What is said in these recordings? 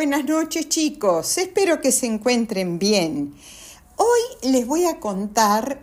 Buenas noches chicos, espero que se encuentren bien. Hoy les voy a contar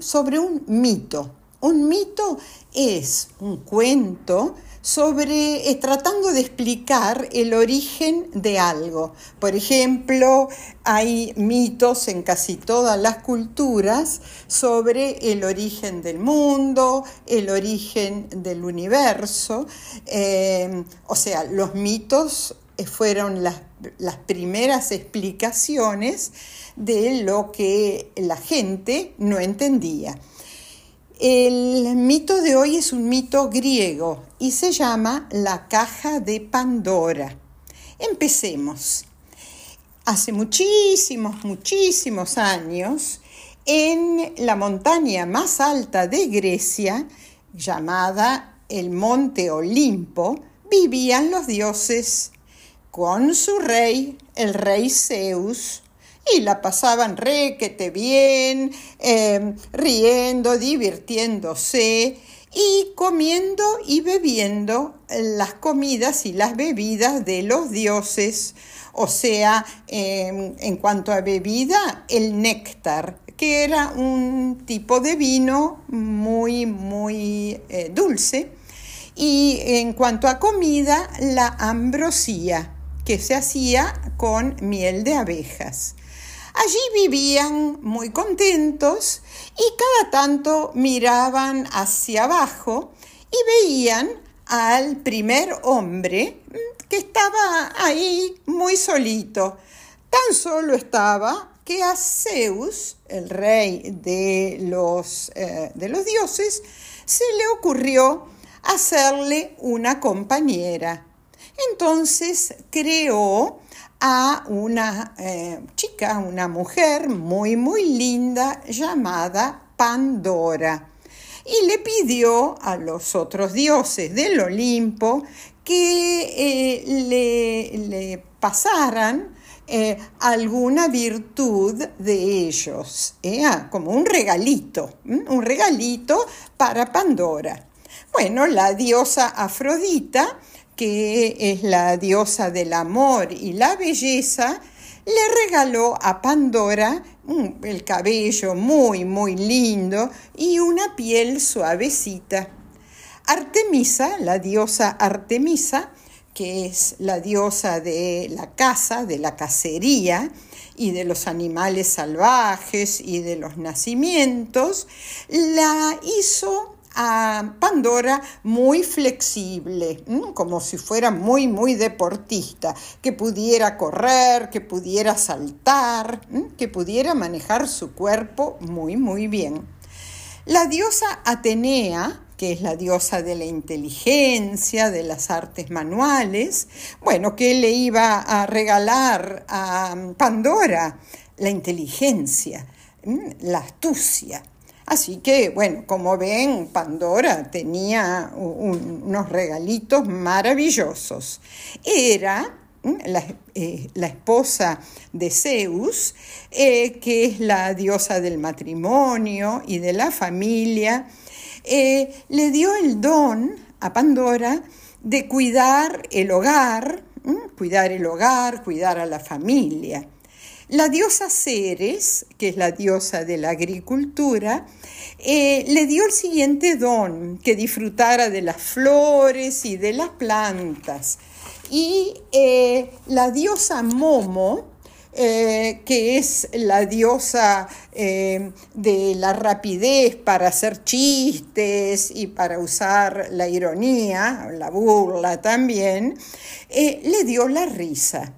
sobre un mito. Un mito es un cuento sobre, tratando de explicar el origen de algo. Por ejemplo, hay mitos en casi todas las culturas sobre el origen del mundo, el origen del universo. Eh, o sea, los mitos fueron las, las primeras explicaciones de lo que la gente no entendía. El mito de hoy es un mito griego y se llama la caja de Pandora. Empecemos. Hace muchísimos, muchísimos años, en la montaña más alta de Grecia, llamada el Monte Olimpo, vivían los dioses con su rey, el rey Zeus, y la pasaban requete bien, em, riendo, divirtiéndose y comiendo y bebiendo las comidas y las bebidas de los dioses, o sea, em, en cuanto a bebida, el néctar, que era un tipo de vino muy, muy eh, dulce, y en cuanto a comida, la ambrosía, que se hacía con miel de abejas. Allí vivían muy contentos y cada tanto miraban hacia abajo y veían al primer hombre que estaba ahí muy solito. Tan solo estaba que a Zeus, el rey de los, eh, de los dioses, se le ocurrió hacerle una compañera. Entonces creó a una eh, chica, una mujer muy, muy linda llamada Pandora y le pidió a los otros dioses del Olimpo que eh, le, pasaran eh, alguna virtud de ellos, ah, como un regalito, un regalito para Pandora. Bueno, la diosa Afrodita que es la diosa del amor y la belleza, le regaló a Pandora el cabello muy, muy lindo y una piel suavecita. Artemisa, la diosa Artemisa, que es la diosa de la caza, de la cacería y de los animales salvajes y de los nacimientos, la hizo a Pandora muy flexible, como si fuera muy, muy deportista, que pudiera correr, que pudiera saltar, que pudiera manejar su cuerpo muy, muy bien. La diosa Atenea, que es la diosa de la inteligencia, de las artes manuales, bueno, que le iba a regalar a Pandora la inteligencia, la astucia. Así que, bueno, como ven, Pandora tenía unos regalitos maravillosos. Era eh, la, esposa de Zeus, eh, que es la diosa del matrimonio y de la familia, eh, le dio el don a Pandora de cuidar el hogar, cuidar el hogar, cuidar a la familia. La diosa Ceres, que es la diosa de la agricultura, eh, le dio el siguiente don, que disfrutara de las flores y de las plantas. Y eh, la diosa Momo, eh, que es la diosa de la rapidez para hacer chistes y para usar la ironía, la burla también, le dio la risa.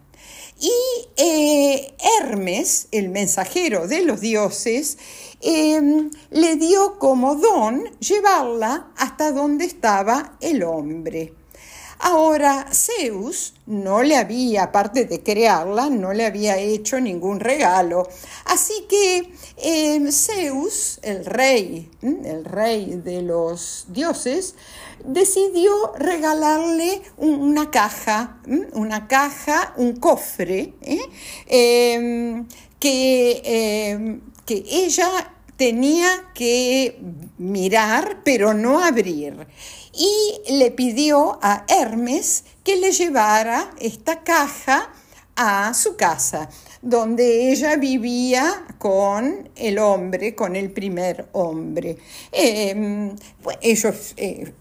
Y eh, Hermes, el mensajero de los dioses, em, le dio como don llevarla hasta donde estaba el hombre. Ahora, Zeus no le había, aparte de crearla, no le había hecho ningún regalo. Así que em, Zeus, el rey, el rey de los dioses, decidió regalarle una caja, una caja, un cofre, ¿eh? em, que, em, que ella tenía que mirar pero no abrir. Y le pidió a Hermes que le llevara esta caja a su casa, donde ella vivía con el hombre, con el primer hombre. Em, ellos eh,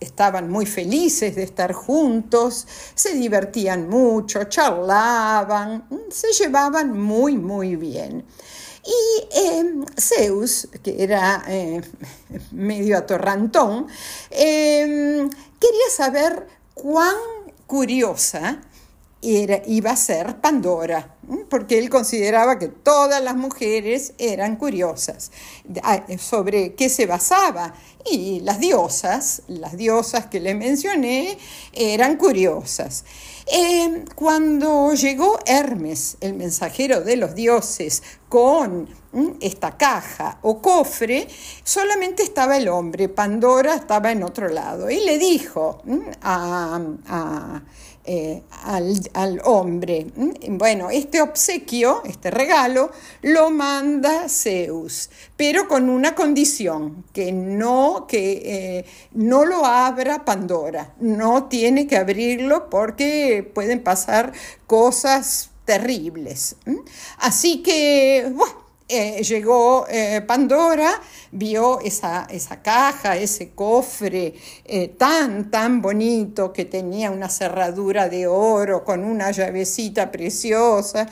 estaban muy felices de estar juntos, se divertían mucho, charlaban, se llevaban muy, muy bien. Y em, Zeus, que era eh, medio atorrantón, em, quería saber cuán curiosa iba a ser Pandora, porque él consideraba que todas las mujeres eran curiosas. Ah, ¿Sobre qué se basaba? Y las diosas, las diosas que le mencioné, eran curiosas. Eh, cuando llegó Hermes, el mensajero de los dioses, con esta caja o cofre, solamente estaba el hombre, Pandora estaba en otro lado, y le dijo a eh, al, hombre. Mm, bueno, este obsequio, este regalo, lo manda Zeus, pero con una condición, que no, que, eh, no lo abra Pandora, no tiene que abrirlo porque pueden pasar cosas terribles. Así que, bueno, eh, llegó eh, Pandora, vio esa, esa, caja, ese cofre eh, tan, tan bonito que tenía una cerradura de oro con una llavecita preciosa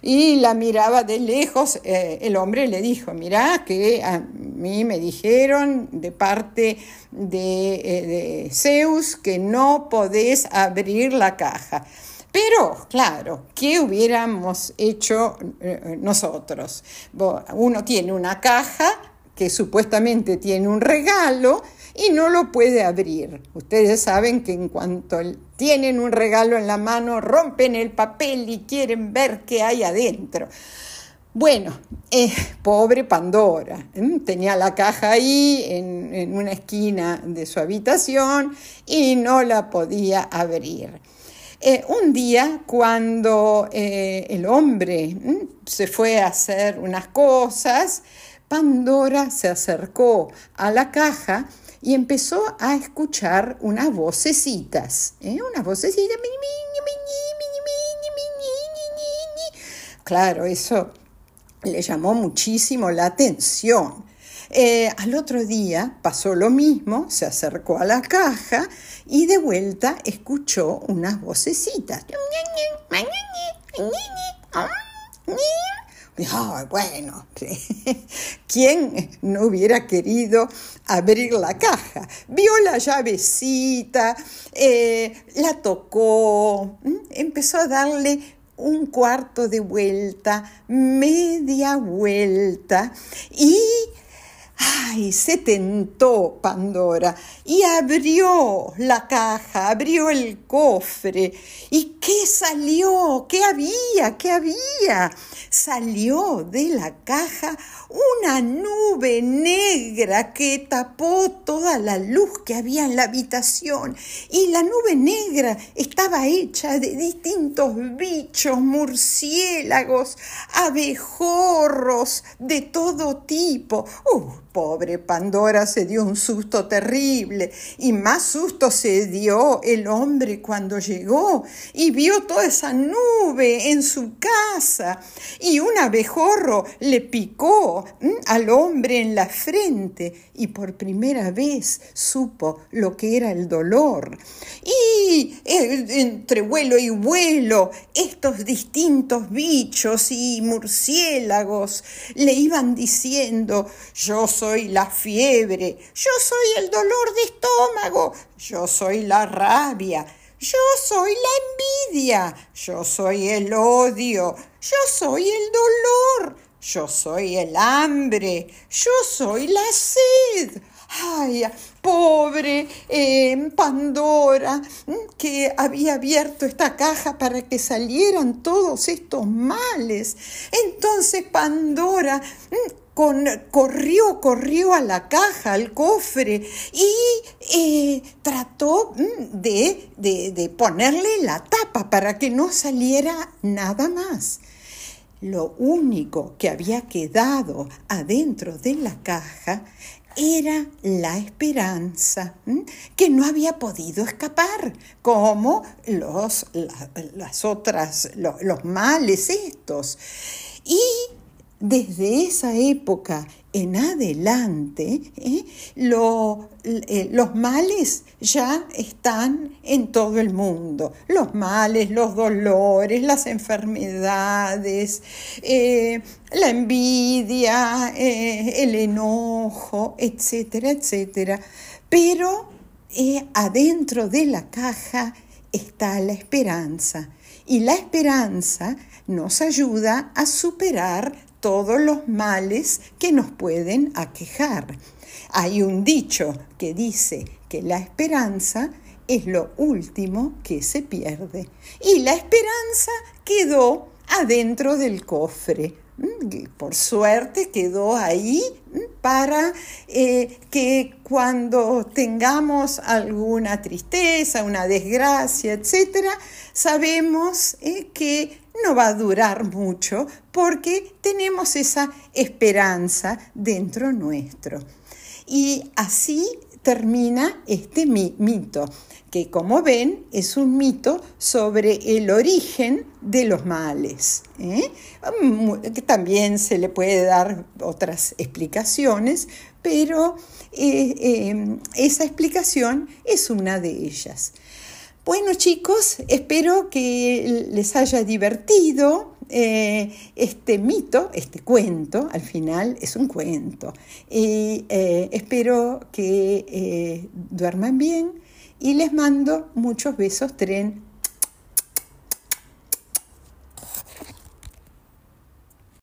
y la miraba de lejos. el hombre le dijo, mira que a mí me dijeron de parte de, de Zeus que no podés abrir la caja. Pero, claro, ¿qué hubiéramos hecho eh, nosotros? Uno tiene una caja que supuestamente tiene un regalo y no lo puede abrir. Ustedes saben que en cuanto tienen un regalo en la mano, rompen el papel y quieren ver qué hay adentro. Bueno, eh, pobre Pandora, tenía la caja ahí en una esquina de su habitación y no la podía abrir. Eh, un día, cuando eh, el hombre mm, se fue a hacer unas cosas, Pandora se acercó a la caja y empezó a escuchar unas vocecitas, ¿eh? unas vocecitas. Claro, eso le llamó muchísimo la atención. Eh, al otro día pasó lo mismo, se acercó a la caja y de vuelta escuchó unas vocecitas. bueno, ¿quién no hubiera querido abrir la caja? Vio la llavecita, eh, la tocó, empezó a darle un cuarto de vuelta, media vuelta y Ay, se tentó Pandora y abrió la caja, abrió el cofre. ¿Y qué salió? ¿Qué había? ¿Qué había? Salió de la caja una nube negra que tapó toda la luz que había en la habitación. Y la nube negra estaba hecha de distintos bichos, murciélagos, abejorros de todo tipo. ¡Uh! Pobre Pandora se dio un susto terrible y más susto se dio el hombre cuando llegó y vio toda esa nube en su casa. Y un abejorro le picó al hombre en la frente y por primera vez supo lo que era el dolor. Y eh, entre vuelo y vuelo, estos distintos bichos y murciélagos le iban diciendo, yo soy la fiebre, yo soy el dolor de estómago, yo soy la rabia, yo soy la envidia, yo soy el odio, yo soy el dolor, yo soy el hambre, yo soy la sed. Ay, pobre Pandora, que había abierto esta caja para que salieran todos estos males. Entonces Pandora corrió, corrió a la caja, al cofre y eh, trató de, de ponerle la tapa para que no saliera nada más. Lo único que había quedado adentro de la caja era la esperanza, que no había podido escapar, como los, las otras, los males estos. Y desde esa época en adelante, ¿eh? Eh, los males ya están en todo el mundo. Los males, los dolores, las enfermedades, eh, la envidia, el enojo, etcétera, etcétera. Pero adentro de la caja está la esperanza. Y la esperanza nos ayuda a superar todos los males que nos pueden aquejar. Hay un dicho que dice que la esperanza es lo último que se pierde. Y la esperanza quedó adentro del cofre. Mm, por suerte quedó ahí mm, para eh, que cuando tengamos alguna tristeza, una desgracia, etc., sabemos eh, que no va a durar mucho porque tenemos esa esperanza dentro nuestro. Y así termina este mito, que como ven es un mito sobre el origen de los males. ¿eh? Que también se le puede dar otras explicaciones, pero eh, eh, esa explicación es una de ellas. Bueno chicos, espero que les haya divertido eh, este mito, este cuento, al final es un cuento. Y eh, espero que eh, duerman bien y les mando muchos besos tren